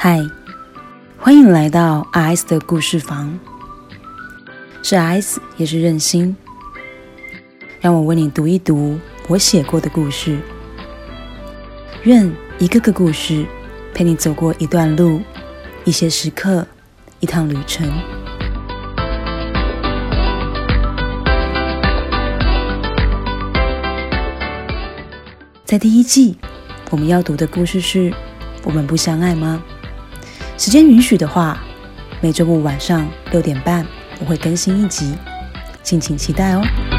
嗨，欢迎来到 S 的故事房，是 S 也是任心，让我为你读一读我写过的故事，愿一个个故事陪你走过一段路，一些时刻，一趟旅程。在第一季，我们要读的故事是《我们不相爱吗》。时间允许的话，每周五晚上六点半我会更新一集，敬请期待哦。